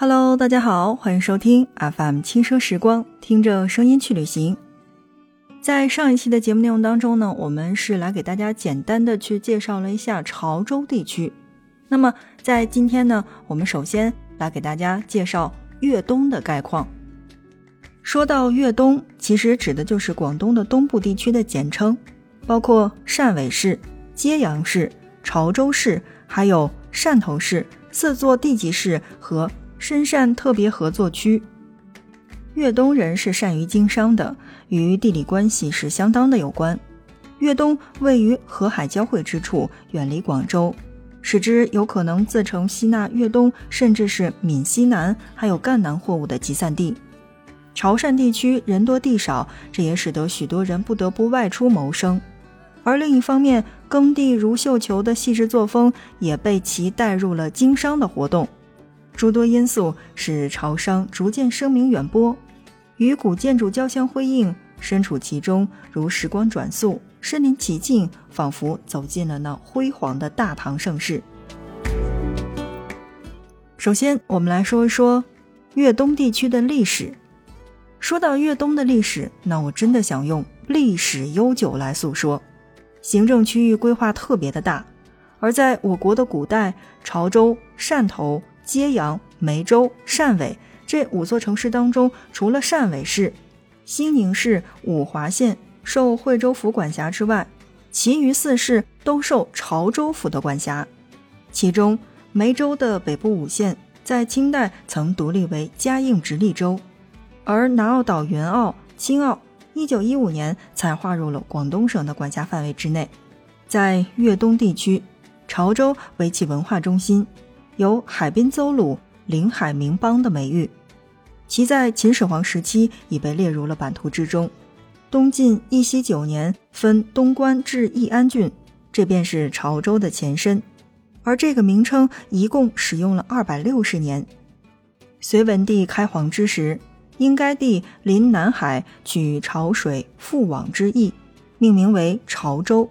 Hello，大家好，欢迎收听 FM 轻奢时光，听着声音去旅行。在上一期的节目内容当中呢，我们是来给大家简单的去介绍了一下潮州地区。那么在今天呢，我们首先来给大家介绍粤东的概况。说到粤东，其实指的就是广东的东部地区的简称，包括汕尾市、揭阳市、潮州市，还有汕头市四座地级市和。深汕特别合作区，粤东人是善于经商的，与地理关系是相当的有关。粤东位于河海交汇之处，远离广州，使之有可能自成吸纳粤东甚至是闽西南还有赣南货物的集散地。潮汕地区人多地少，这也使得许多人不得不外出谋生。而另一方面，耕地如绣球的细致作风也被其带入了经商的活动。诸多因素使潮商逐渐声名远播，与古建筑交相辉映，身处其中如时光转速，身临其境，仿佛走进了那辉煌的大唐盛世。首先，我们来说一说粤东地区的历史。说到粤东的历史，那我真的想用历史悠久来诉说。行政区域规划特别的大，而在我国的古代，潮州、汕头。揭阳、梅州、汕尾这五座城市当中，除了汕尾市、兴宁市、五华县受惠州府管辖之外，其余四市都受潮州府的管辖。其中，梅州的北部五县在清代曾独立为嘉应直隶州，而南澳岛原澳、青澳，一九一五年才划入了广东省的管辖范围之内。在粤东地区，潮州为其文化中心。有“海滨邹鲁、临海名邦”的美誉，其在秦始皇时期已被列入了版图之中。东晋义熙九年分东关至义安郡，这便是潮州的前身，而这个名称一共使用了二百六十年。隋文帝开皇之时，因该地临南海，取潮水复往之意，命名为潮州。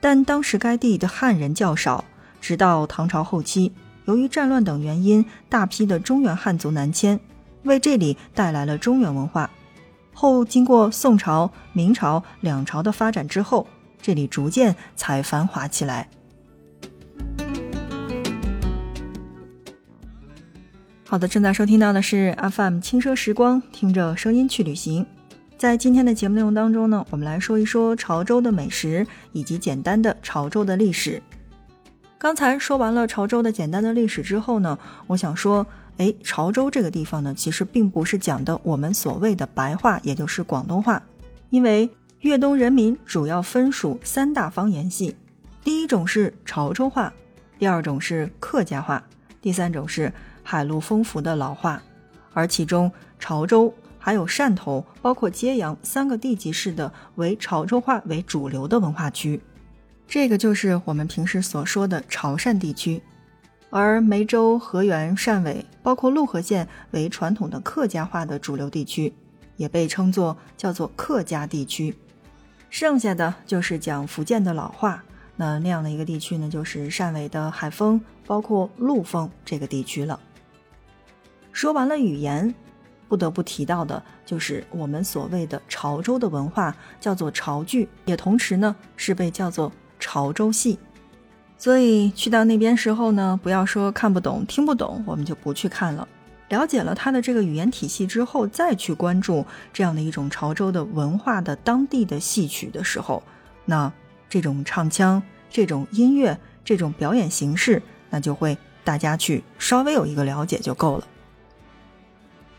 但当时该地的汉人较少，直到唐朝后期。由于战乱等原因，大批的中原汉族南迁，为这里带来了中原文化。后经过宋朝、明朝两朝的发展之后，这里逐渐才繁华起来。好的，正在收听到的是 FM 轻奢时光，听着声音去旅行。在今天的节目内容当中呢，我们来说一说潮州的美食以及简单的潮州的历史。刚才说完了潮州的简单的历史之后呢，我想说，哎，潮州这个地方呢，其实并不是讲的我们所谓的白话，也就是广东话，因为粤东人民主要分属三大方言系，第一种是潮州话，第二种是客家话，第三种是海陆丰富的老话，而其中潮州还有汕头，包括揭阳三个地级市的为潮州话为主流的文化区。这个就是我们平时所说的潮汕地区，而梅州、河源、汕尾，包括陆河县为传统的客家话的主流地区，也被称作叫做客家地区。剩下的就是讲福建的老话，那那样的一个地区呢，就是汕尾的海丰，包括陆丰这个地区了。说完了语言，不得不提到的就是我们所谓的潮州的文化，叫做潮剧，也同时呢是被叫做。潮州戏，所以去到那边时候呢，不要说看不懂、听不懂，我们就不去看了。了解了它的这个语言体系之后，再去关注这样的一种潮州的文化的当地的戏曲的时候，那这种唱腔、这种音乐、这种表演形式，那就会大家去稍微有一个了解就够了。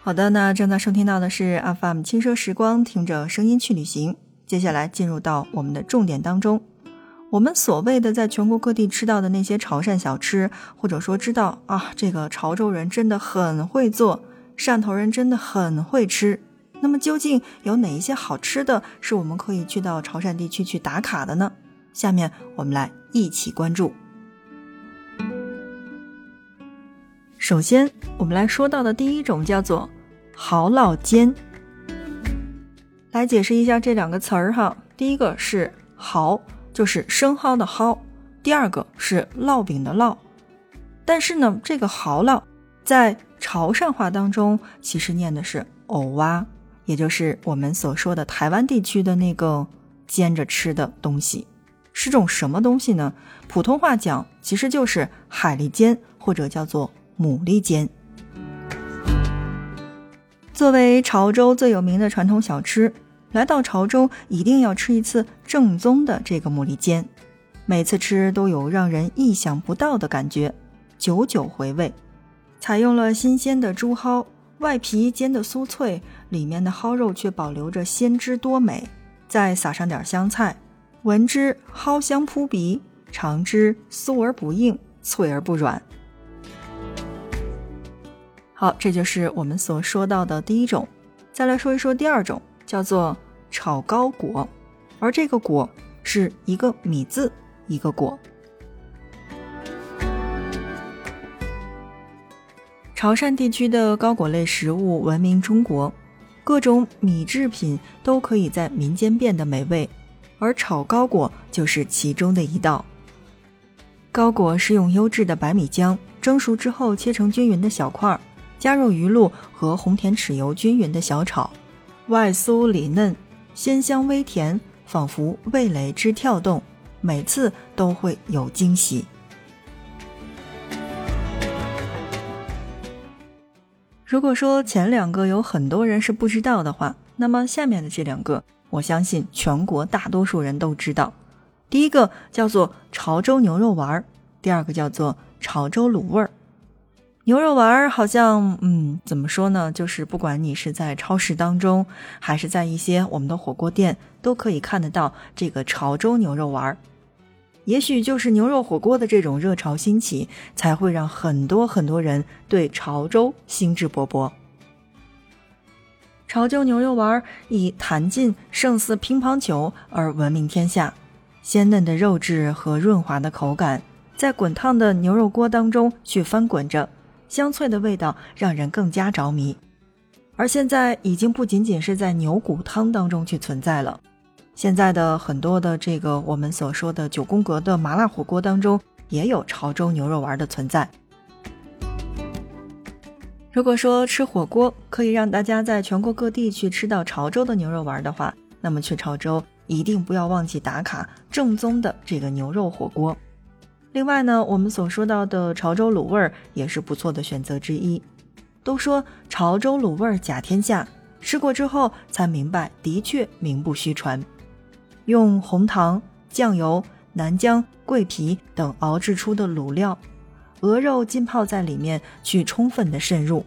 好的，那正在收听到的是 FM 轻奢时光，听着声音去旅行。接下来进入到我们的重点当中。我们所谓的在全国各地吃到的那些潮汕小吃，或者说知道啊，这个潮州人真的很会做，汕头人真的很会吃。那么究竟有哪一些好吃的是我们可以去到潮汕地区去打卡的呢？下面我们来一起关注。首先，我们来说到的第一种叫做蚝烙煎。来解释一下这两个词儿哈，第一个是蚝。就是生蚝的蚝，第二个是烙饼的烙，但是呢，这个蚝烙在潮汕话当中其实念的是藕蛙，也就是我们所说的台湾地区的那个煎着吃的东西，是种什么东西呢？普通话讲其实就是海蛎煎，或者叫做牡蛎煎。作为潮州最有名的传统小吃，来到潮州一定要吃一次正宗的这个牡蛎煎，每次吃都有让人意想不到的感觉，久久回味。采用了新鲜的猪蒿，外皮煎得酥脆，里面的蒿肉却保留着鲜汁多美，再撒上点香菜，闻之蒿香扑鼻，尝之酥而不硬，脆而不软。好，这就是我们所说到的第一种。再来说一说第二种，叫做炒糕果，而这个果是一个米字一个果。潮汕地区的糕果类食物闻名中国，各种米制品都可以在民间变得美味，而炒糕果就是其中的一道。糕果是用优质的白米浆蒸熟之后切成均匀的小块儿。加入鱼露和红甜豉油，均匀的小炒，外酥里嫩，鲜香微甜，仿佛味蕾之跳动，每次都会有惊喜。如果说前两个有很多人是不知道的话，那么下面的这两个，我相信全国大多数人都知道。第一个叫做潮州牛肉丸儿，第二个叫做潮州卤味儿。牛肉丸儿好像，嗯，怎么说呢？就是不管你是在超市当中，还是在一些我们的火锅店，都可以看得到这个潮州牛肉丸儿。也许就是牛肉火锅的这种热潮兴起，才会让很多很多人对潮州兴致勃勃。潮州牛肉丸儿以弹劲胜似乒乓球而闻名天下，鲜嫩的肉质和润滑的口感，在滚烫的牛肉锅当中去翻滚着。香脆的味道让人更加着迷，而现在已经不仅仅是在牛骨汤当中去存在了。现在的很多的这个我们所说的九宫格的麻辣火锅当中，也有潮州牛肉丸的存在。如果说吃火锅可以让大家在全国各地去吃到潮州的牛肉丸的话，那么去潮州一定不要忘记打卡正宗的这个牛肉火锅。另外呢，我们所说到的潮州卤味儿也是不错的选择之一。都说潮州卤味儿甲天下，吃过之后才明白，的确名不虚传。用红糖、酱油、南姜、桂皮等熬制出的卤料，鹅肉浸泡在里面去充分的渗入，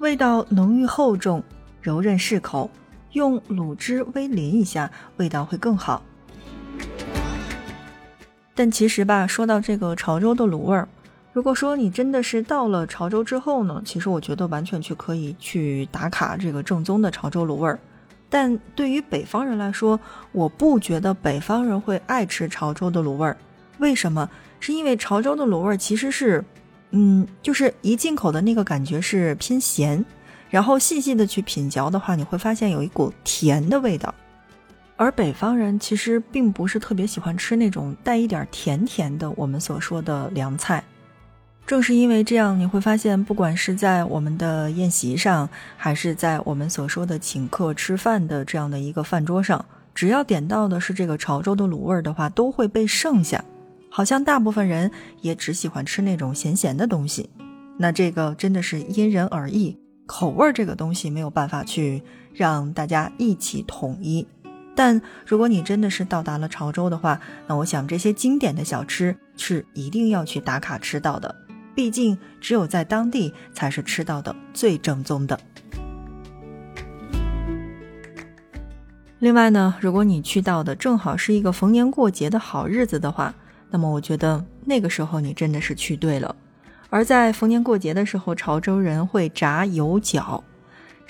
味道浓郁厚重，柔韧适口。用卤汁微淋一下，味道会更好。但其实吧，说到这个潮州的卤味儿，如果说你真的是到了潮州之后呢，其实我觉得完全去可以去打卡这个正宗的潮州卤味儿。但对于北方人来说，我不觉得北方人会爱吃潮州的卤味儿。为什么？是因为潮州的卤味儿其实是，嗯，就是一进口的那个感觉是偏咸，然后细细的去品嚼的话，你会发现有一股甜的味道。而北方人其实并不是特别喜欢吃那种带一点甜甜的我们所说的凉菜，正是因为这样，你会发现，不管是在我们的宴席上，还是在我们所说的请客吃饭的这样的一个饭桌上，只要点到的是这个潮州的卤味儿的话，都会被剩下。好像大部分人也只喜欢吃那种咸咸的东西，那这个真的是因人而异，口味这个东西没有办法去让大家一起统一。但如果你真的是到达了潮州的话，那我想这些经典的小吃是一定要去打卡吃到的，毕竟只有在当地才是吃到的最正宗的。另外呢，如果你去到的正好是一个逢年过节的好日子的话，那么我觉得那个时候你真的是去对了。而在逢年过节的时候，潮州人会炸油角。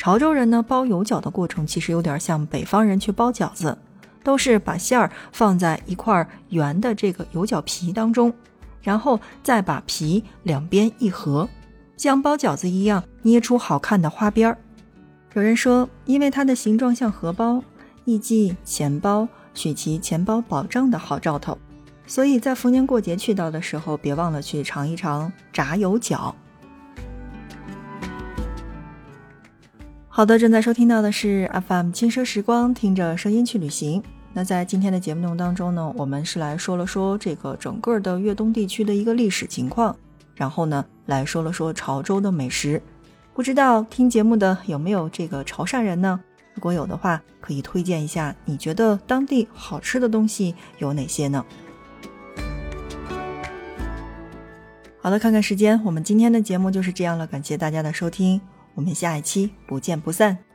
潮州人呢包油角的过程其实有点像北方人去包饺子，都是把馅儿放在一块圆的这个油角皮当中，然后再把皮两边一合，像包饺子一样捏出好看的花边儿。有人说，因为它的形状像荷包，意即钱包，取其钱包保障的好兆头，所以在逢年过节去到的时候，别忘了去尝一尝炸油角。好的，正在收听到的是 FM 轻奢时光，听着声音去旅行。那在今天的节目内容当中呢，我们是来说了说这个整个的粤东地区的一个历史情况，然后呢，来说了说潮州的美食。不知道听节目的有没有这个潮汕人呢？如果有的话，可以推荐一下，你觉得当地好吃的东西有哪些呢？好的，看看时间，我们今天的节目就是这样了，感谢大家的收听。我们下一期不见不散。